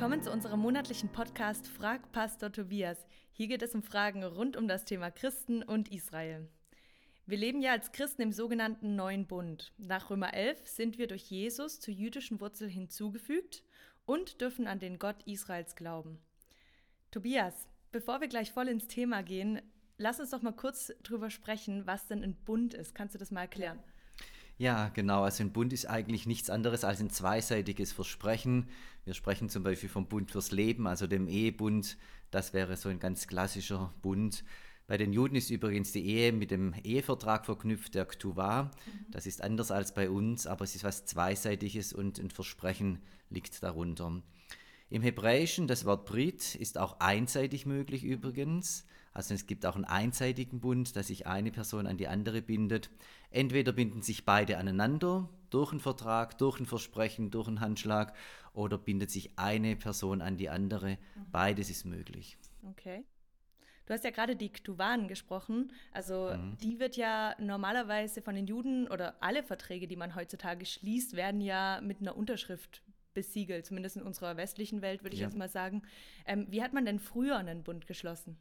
Willkommen zu unserem monatlichen Podcast Frag Pastor Tobias. Hier geht es um Fragen rund um das Thema Christen und Israel. Wir leben ja als Christen im sogenannten Neuen Bund. Nach Römer 11 sind wir durch Jesus zur jüdischen Wurzel hinzugefügt und dürfen an den Gott Israels glauben. Tobias, bevor wir gleich voll ins Thema gehen, lass uns doch mal kurz drüber sprechen, was denn ein Bund ist. Kannst du das mal erklären? Ja, genau. Also ein Bund ist eigentlich nichts anderes als ein zweiseitiges Versprechen. Wir sprechen zum Beispiel vom Bund fürs Leben, also dem Ehebund. Das wäre so ein ganz klassischer Bund. Bei den Juden ist übrigens die Ehe mit dem Ehevertrag verknüpft, der Ktuva. Mhm. Das ist anders als bei uns, aber es ist was Zweiseitiges und ein Versprechen liegt darunter. Im Hebräischen, das Wort Brit ist auch einseitig möglich übrigens. Also es gibt auch einen einseitigen Bund, dass sich eine Person an die andere bindet. Entweder binden sich beide aneinander durch einen Vertrag, durch ein Versprechen, durch einen Handschlag oder bindet sich eine Person an die andere. Beides ist möglich. Okay. Du hast ja gerade die Ktuvan gesprochen. Also mhm. die wird ja normalerweise von den Juden oder alle Verträge, die man heutzutage schließt, werden ja mit einer Unterschrift besiegelt, zumindest in unserer westlichen Welt, würde ich ja. jetzt mal sagen. Ähm, wie hat man denn früher einen Bund geschlossen?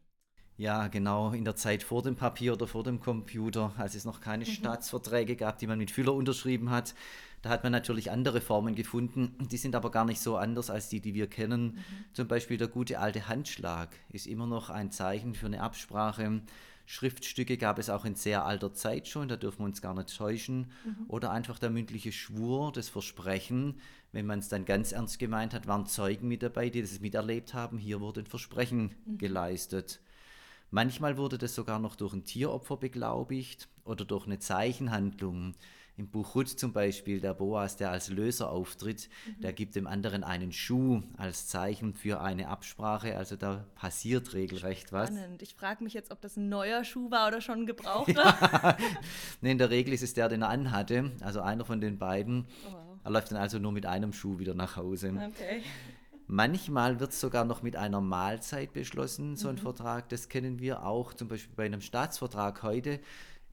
Ja, genau, in der Zeit vor dem Papier oder vor dem Computer, als es noch keine mhm. Staatsverträge gab, die man mit Füller unterschrieben hat. Da hat man natürlich andere Formen gefunden, die sind aber gar nicht so anders als die, die wir kennen. Mhm. Zum Beispiel der gute alte Handschlag ist immer noch ein Zeichen für eine Absprache. Schriftstücke gab es auch in sehr alter Zeit schon, da dürfen wir uns gar nicht täuschen. Mhm. Oder einfach der mündliche Schwur, das Versprechen. Wenn man es dann ganz ernst gemeint hat, waren Zeugen mit dabei, die das miterlebt haben. Hier wurde ein Versprechen mhm. geleistet. Manchmal wurde das sogar noch durch ein Tieropfer beglaubigt oder durch eine Zeichenhandlung. Im Buch Ruth zum Beispiel, der Boas, der als Löser auftritt, mhm. der gibt dem anderen einen Schuh als Zeichen für eine Absprache. Also da passiert regelrecht was. Spannend. Ich frage mich jetzt, ob das ein neuer Schuh war oder schon ein gebrauchter. ja. nee, in der Regel ist es der, den er anhatte. Also einer von den beiden. Oh, wow. Er läuft dann also nur mit einem Schuh wieder nach Hause. Okay. Manchmal wird es sogar noch mit einer Mahlzeit beschlossen, so ein mhm. Vertrag. Das kennen wir auch zum Beispiel bei einem Staatsvertrag heute.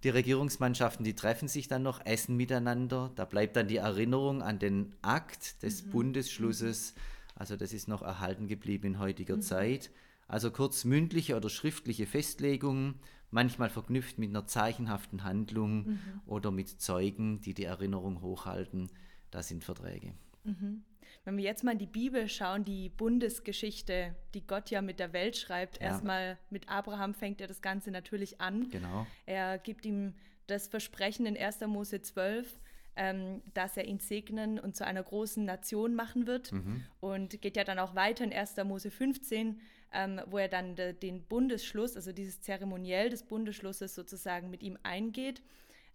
Die Regierungsmannschaften, die treffen sich dann noch, essen miteinander. Da bleibt dann die Erinnerung an den Akt des mhm. Bundesschlusses. Also das ist noch erhalten geblieben in heutiger mhm. Zeit. Also kurz mündliche oder schriftliche Festlegungen, manchmal verknüpft mit einer zeichenhaften Handlung mhm. oder mit Zeugen, die die Erinnerung hochhalten. Das sind Verträge. Mhm. Wenn wir jetzt mal in die Bibel schauen, die Bundesgeschichte, die Gott ja mit der Welt schreibt, ja. erstmal mit Abraham fängt er das Ganze natürlich an. Genau. Er gibt ihm das Versprechen in 1. Mose 12, ähm, dass er ihn segnen und zu einer großen Nation machen wird. Mhm. Und geht ja dann auch weiter in 1. Mose 15, ähm, wo er dann de, den Bundesschluss, also dieses Zeremoniell des Bundesschlusses sozusagen mit ihm eingeht.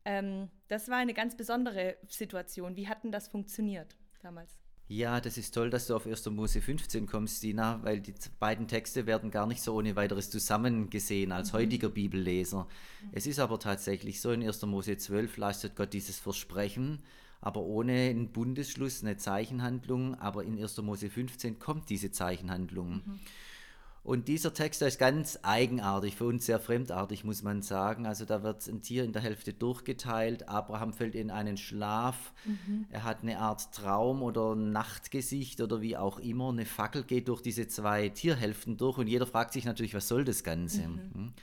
Ähm, das war eine ganz besondere Situation. Wie hat denn das funktioniert damals? Ja, das ist toll, dass du auf 1. Mose 15 kommst, Dina, weil die beiden Texte werden gar nicht so ohne weiteres zusammengesehen als mhm. heutiger Bibelleser. Mhm. Es ist aber tatsächlich so, in 1. Mose 12 leistet Gott dieses Versprechen, aber ohne einen Bundesschluss, eine Zeichenhandlung, aber in 1. Mose 15 kommt diese Zeichenhandlung. Mhm. Und dieser Text ist ganz eigenartig, für uns sehr fremdartig, muss man sagen. Also da wird ein Tier in der Hälfte durchgeteilt. Abraham fällt in einen Schlaf. Mhm. Er hat eine Art Traum oder Nachtgesicht oder wie auch immer. Eine Fackel geht durch diese zwei Tierhälften durch und jeder fragt sich natürlich, was soll das Ganze? Mhm. Hm?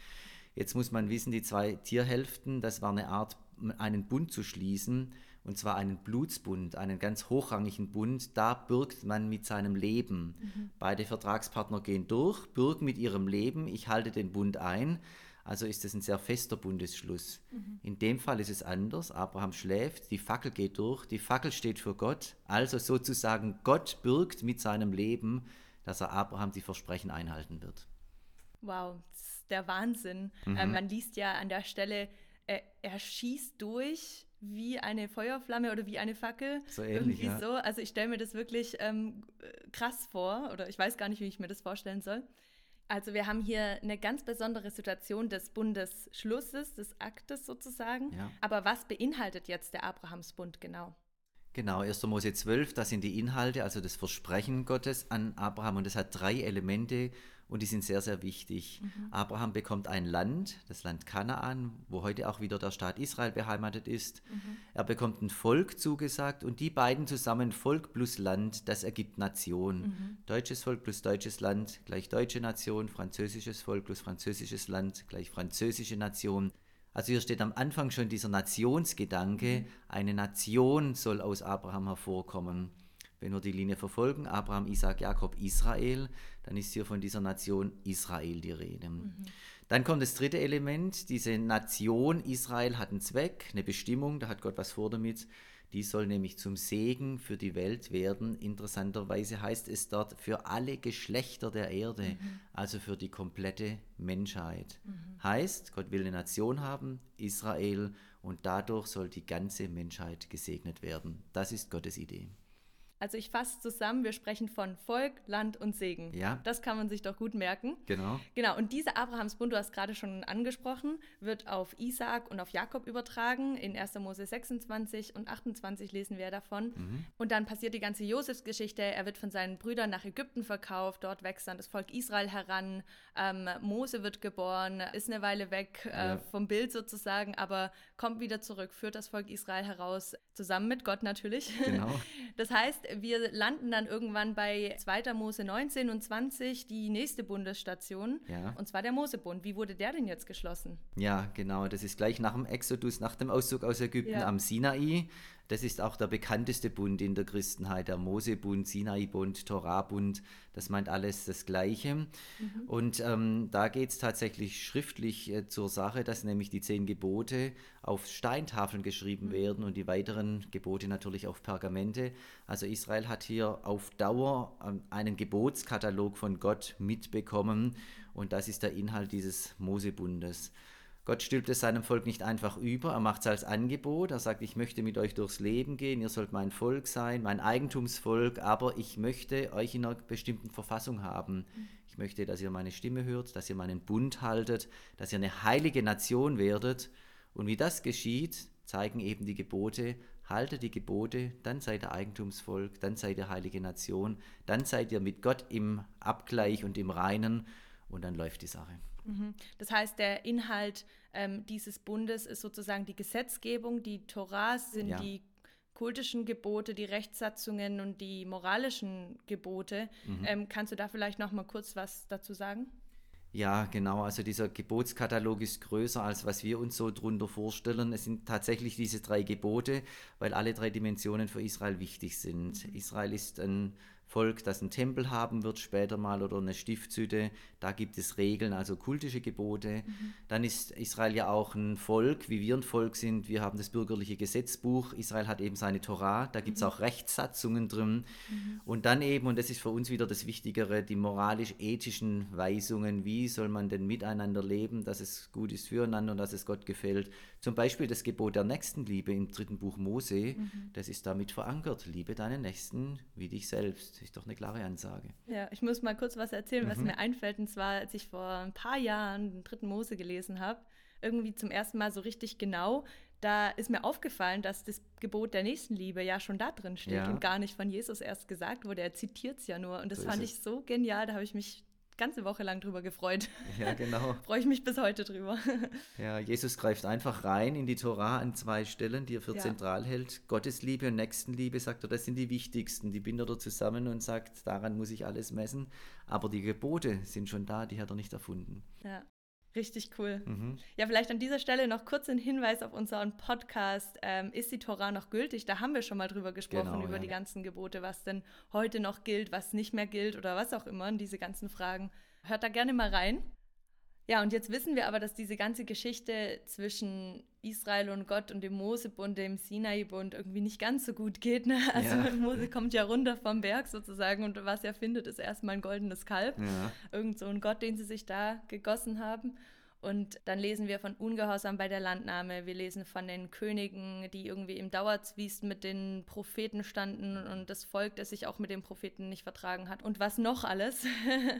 Jetzt muss man wissen, die zwei Tierhälften, das war eine Art, einen Bund zu schließen und zwar einen Blutsbund, einen ganz hochrangigen Bund, da bürgt man mit seinem Leben. Mhm. Beide Vertragspartner gehen durch, bürgen mit ihrem Leben, ich halte den Bund ein, also ist es ein sehr fester Bundesschluss. Mhm. In dem Fall ist es anders, Abraham schläft, die Fackel geht durch, die Fackel steht für Gott, also sozusagen Gott bürgt mit seinem Leben, dass er Abraham die Versprechen einhalten wird. Wow, das ist der Wahnsinn. Mhm. Ähm, man liest ja an der Stelle, er, er schießt durch wie eine Feuerflamme oder wie eine Fackel. So ähnlich, Irgendwie ja. so. Also ich stelle mir das wirklich ähm, krass vor oder ich weiß gar nicht, wie ich mir das vorstellen soll. Also wir haben hier eine ganz besondere Situation des Bundesschlusses, des Aktes sozusagen. Ja. Aber was beinhaltet jetzt der Abrahamsbund genau? Genau, 1. Mose 12, das sind die Inhalte, also das Versprechen Gottes an Abraham und das hat drei Elemente und die sind sehr, sehr wichtig. Mhm. Abraham bekommt ein Land, das Land Kanaan, wo heute auch wieder der Staat Israel beheimatet ist. Mhm. Er bekommt ein Volk zugesagt und die beiden zusammen, Volk plus Land, das ergibt Nation. Mhm. Deutsches Volk plus deutsches Land gleich deutsche Nation, französisches Volk plus französisches Land gleich französische Nation. Also hier steht am Anfang schon dieser Nationsgedanke, mhm. eine Nation soll aus Abraham hervorkommen. Wenn wir die Linie verfolgen, Abraham, Isaac, Jakob, Israel, dann ist hier von dieser Nation Israel die Rede. Mhm. Dann kommt das dritte Element, diese Nation Israel hat einen Zweck, eine Bestimmung, da hat Gott was vor damit. Die soll nämlich zum Segen für die Welt werden. Interessanterweise heißt es dort für alle Geschlechter der Erde, mhm. also für die komplette Menschheit. Mhm. Heißt, Gott will eine Nation haben, Israel, und dadurch soll die ganze Menschheit gesegnet werden. Das ist Gottes Idee. Also ich fasse zusammen, wir sprechen von Volk, Land und Segen. Ja. Das kann man sich doch gut merken. Genau. Genau, und dieser Abrahamsbund, du hast gerade schon angesprochen, wird auf Isaak und auf Jakob übertragen. In 1. Mose 26 und 28 lesen wir davon. Mhm. Und dann passiert die ganze Josefsgeschichte. Er wird von seinen Brüdern nach Ägypten verkauft. Dort wächst dann das Volk Israel heran. Ähm, Mose wird geboren, ist eine Weile weg äh, ja. vom Bild sozusagen, aber kommt wieder zurück, führt das Volk Israel heraus, zusammen mit Gott natürlich. Genau. Das heißt, wir landen dann irgendwann bei 2. Mose 19 und 20, die nächste Bundesstation. Ja. Und zwar der Mosebund. Wie wurde der denn jetzt geschlossen? Ja, genau. Das ist gleich nach dem Exodus, nach dem Auszug aus Ägypten ja. am Sinai. Das ist auch der bekannteste Bund in der Christenheit, der Mosebund, Sinai-Bund, Torah-Bund. Das meint alles das Gleiche. Mhm. Und ähm, da geht es tatsächlich schriftlich äh, zur Sache, dass nämlich die zehn Gebote auf Steintafeln geschrieben mhm. werden und die weiteren Gebote natürlich auf Pergamente. Also Israel hat hier auf Dauer ähm, einen Gebotskatalog von Gott mitbekommen und das ist der Inhalt dieses Mosebundes. Gott stülpt es seinem Volk nicht einfach über, er macht es als Angebot, er sagt, ich möchte mit euch durchs Leben gehen, ihr sollt mein Volk sein, mein Eigentumsvolk, aber ich möchte euch in einer bestimmten Verfassung haben. Ich möchte, dass ihr meine Stimme hört, dass ihr meinen Bund haltet, dass ihr eine heilige Nation werdet. Und wie das geschieht, zeigen eben die Gebote, haltet die Gebote, dann seid ihr Eigentumsvolk, dann seid ihr heilige Nation, dann seid ihr mit Gott im Abgleich und im Reinen und dann läuft die Sache. Mhm. Das heißt, der Inhalt ähm, dieses Bundes ist sozusagen die Gesetzgebung, die Torahs sind ja. die kultischen Gebote, die Rechtssatzungen und die moralischen Gebote. Mhm. Ähm, kannst du da vielleicht noch mal kurz was dazu sagen? Ja, genau. Also dieser Gebotskatalog ist größer, als was wir uns so drunter vorstellen. Es sind tatsächlich diese drei Gebote, weil alle drei Dimensionen für Israel wichtig sind. Mhm. Israel ist ein Volk, das einen Tempel haben wird später mal oder eine Stiftshütte. Da gibt es Regeln, also kultische Gebote. Mhm. Dann ist Israel ja auch ein Volk, wie wir ein Volk sind. Wir haben das bürgerliche Gesetzbuch. Israel hat eben seine Torah. Da gibt es mhm. auch Rechtssatzungen drin. Mhm. Und dann eben, und das ist für uns wieder das Wichtigere, die moralisch-ethischen Weisungen. Wie soll man denn miteinander leben, dass es gut ist füreinander und dass es Gott gefällt. Zum Beispiel das Gebot der Nächstenliebe im dritten Buch Mose. Mhm. Das ist damit verankert. Liebe deinen Nächsten wie dich selbst. Das ist doch eine klare Ansage. Ja, ich muss mal kurz was erzählen, was mhm. mir einfällt. Und zwar, als ich vor ein paar Jahren den dritten Mose gelesen habe, irgendwie zum ersten Mal so richtig genau, da ist mir aufgefallen, dass das Gebot der Nächstenliebe ja schon da drin steht ja. und gar nicht von Jesus erst gesagt wurde. Er zitiert es ja nur. Und das so fand ich so genial. Da habe ich mich ganze Woche lang drüber gefreut. Ja, genau. Freue ich mich bis heute drüber. ja, Jesus greift einfach rein in die Torah an zwei Stellen, die er für ja. zentral hält. Gottesliebe und Nächstenliebe, sagt er, das sind die wichtigsten. Die bindet er zusammen und sagt, daran muss ich alles messen. Aber die Gebote sind schon da, die hat er nicht erfunden. Ja. Richtig cool. Mhm. Ja, vielleicht an dieser Stelle noch kurz ein Hinweis auf unseren Podcast. Ähm, ist die Torah noch gültig? Da haben wir schon mal drüber gesprochen, genau, über ja. die ganzen Gebote, was denn heute noch gilt, was nicht mehr gilt oder was auch immer, diese ganzen Fragen. Hört da gerne mal rein. Ja, und jetzt wissen wir aber, dass diese ganze Geschichte zwischen Israel und Gott und dem Mosebund, dem Sinai-Bund irgendwie nicht ganz so gut geht. Ne? Also ja. Mose kommt ja runter vom Berg sozusagen und was er findet, ist erstmal ein goldenes Kalb. Ja. Irgend so ein Gott, den sie sich da gegossen haben. Und dann lesen wir von Ungehorsam bei der Landnahme. Wir lesen von den Königen, die irgendwie im Dauerzwist mit den Propheten standen und das Volk, das sich auch mit den Propheten nicht vertragen hat. Und was noch alles?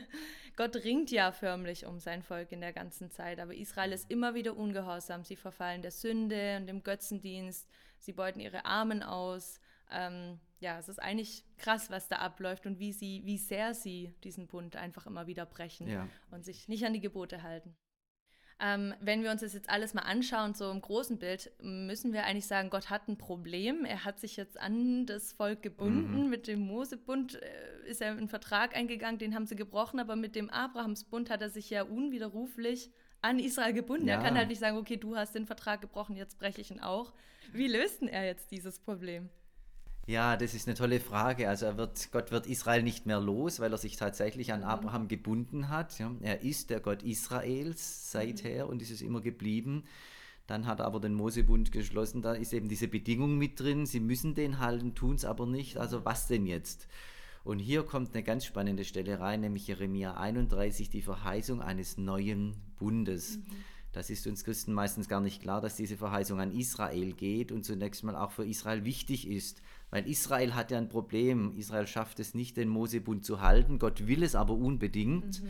Gott ringt ja förmlich um sein Volk in der ganzen Zeit. Aber Israel ist immer wieder ungehorsam. Sie verfallen der Sünde und dem Götzendienst. Sie beuten ihre Armen aus. Ähm, ja, es ist eigentlich krass, was da abläuft und wie sie, wie sehr sie diesen Bund einfach immer wieder brechen Ja. und sich nicht an die Gebote halten. Ähm, wenn wir uns das jetzt alles mal anschauen, so im großen Bild, müssen wir eigentlich sagen, Gott hat ein Problem. Er hat sich jetzt an das Volk gebunden. Mit dem Mosebund äh, ist er einen Vertrag eingegangen, den haben sie gebrochen, aber mit dem Abrahamsbund hat er sich ja unwiderruflich an Israel gebunden. Er Ja. kann halt nicht sagen, okay, du hast den Vertrag gebrochen, jetzt breche ich ihn auch. Wie löst denn er jetzt dieses Problem? Ja, das ist eine tolle Frage. Also er wird, Gott wird Israel nicht mehr los, weil er sich tatsächlich an Abraham gebunden hat. Ja. Er ist der Gott Israels seither und ist es immer geblieben. Dann hat er aber den Mosebund geschlossen. Da ist eben diese Bedingung mit drin. Sie müssen den halten, tun es aber nicht. Also was denn jetzt? Und hier kommt eine ganz spannende Stelle rein, nämlich Jeremia 31, die Verheißung eines neuen Bundes. Das ist uns Christen meistens gar nicht klar, dass diese Verheißung an Israel geht und zunächst mal auch für Israel wichtig ist. Weil Israel hat ja ein Problem. Israel schafft es nicht, den Mosebund zu halten. Gott will es aber unbedingt.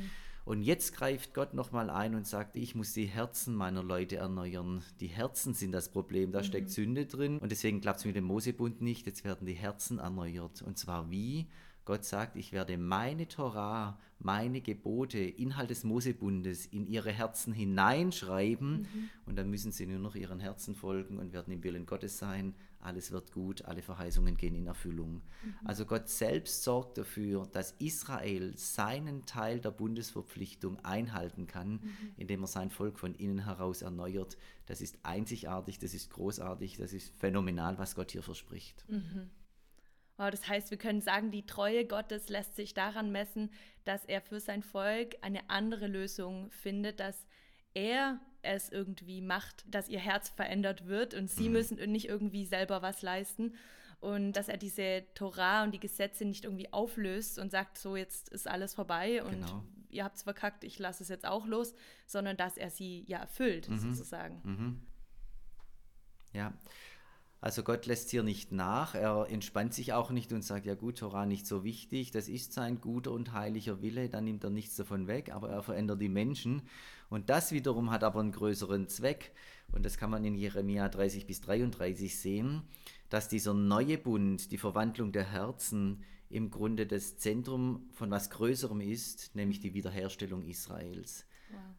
Und jetzt greift Gott nochmal ein und sagt, ich muss die Herzen meiner Leute erneuern. Die Herzen sind das Problem, da steckt Sünde drin. Und deswegen klappt es mit dem Mosebund nicht. Jetzt werden die Herzen erneuert. Und zwar wie? Gott sagt, ich werde meine Torah, meine Gebote, Inhalt des Mosebundes in ihre Herzen hineinschreiben. Und dann müssen sie nur noch ihren Herzen folgen und werden im Willen Gottes sein. Alles wird gut, alle Verheißungen gehen in Erfüllung. Also Gott selbst sorgt dafür, dass Israel seinen Teil der Bundesverpflichtung einhalten kann, indem er sein Volk von innen heraus erneuert. Das ist einzigartig, das ist großartig, das ist phänomenal, was Gott hier verspricht. Oh, das heißt, wir können sagen, die Treue Gottes lässt sich daran messen, dass er für sein Volk eine andere Lösung findet, dass er es irgendwie macht, dass ihr Herz verändert wird und sie müssen nicht irgendwie selber was leisten. Und dass er diese Torah und die Gesetze nicht irgendwie auflöst und sagt, so jetzt ist alles vorbei und Genau. ihr habt es verkackt, ich lasse es jetzt auch los, sondern dass er sie ja erfüllt, sozusagen. Ja, also Gott lässt hier nicht nach, er entspannt sich auch nicht und sagt, ja gut, Torah nicht so wichtig, das ist sein guter und heiliger Wille, dann nimmt er nichts davon weg, aber er verändert die Menschen. Und das wiederum hat aber einen größeren Zweck, und das kann man in Jeremia 30 bis 33 sehen, dass dieser neue Bund, die Verwandlung der Herzen, im Grunde das Zentrum von was Größerem ist, nämlich die Wiederherstellung Israels.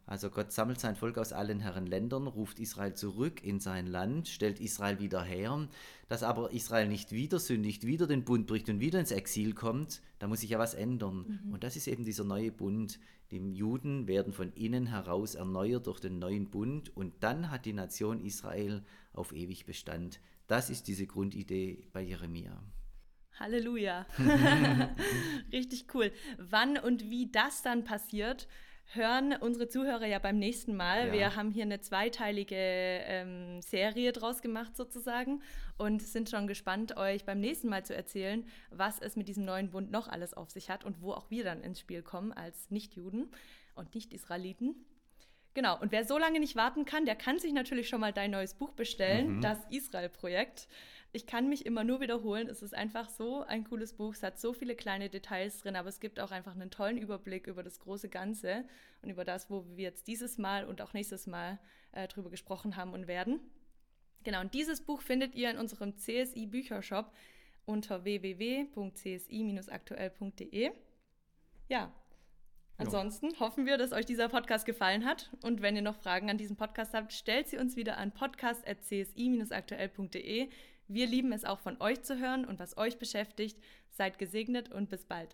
Also Gott sammelt sein Volk aus allen Herren Ländern, ruft Israel zurück in sein Land, stellt Israel wieder her. Dass aber Israel nicht wieder sündigt, wieder den Bund bricht und wieder ins Exil kommt, da muss sich ja was ändern. Und das ist eben dieser neue Bund. Die Juden werden von innen heraus erneuert durch den neuen Bund und dann hat die Nation Israel auf ewig Bestand. Das ist diese Grundidee bei Jeremia. Halleluja. Richtig cool. Wann und wie das dann passiert, hören unsere Zuhörer ja beim nächsten Mal. Ja. Wir haben hier eine zweiteilige ähm, Serie draus gemacht sozusagen und sind schon gespannt, euch beim nächsten Mal zu erzählen, was es mit diesem neuen Bund noch alles auf sich hat und wo auch wir dann ins Spiel kommen als Nichtjuden und Nicht-Israeliten. Genau, und wer so lange nicht warten kann, der kann sich natürlich schon mal dein neues Buch bestellen, das Israel-Projekt. Ich kann mich immer nur wiederholen, es ist einfach so ein cooles Buch, es hat so viele kleine Details drin, aber es gibt auch einfach einen tollen Überblick über das große Ganze und über das, wo wir jetzt dieses Mal und auch nächstes Mal äh, drüber gesprochen haben und werden. Genau, und dieses Buch findet ihr in unserem CSI-Büchershop unter www.csi-aktuell.de. Ja, Ansonsten hoffen wir, dass euch dieser Podcast gefallen hat. Und wenn ihr noch Fragen an diesen Podcast habt, stellt sie uns wieder an podcast.csi-aktuell.de. Wir lieben es auch von euch zu hören und was euch beschäftigt. Seid gesegnet und bis bald.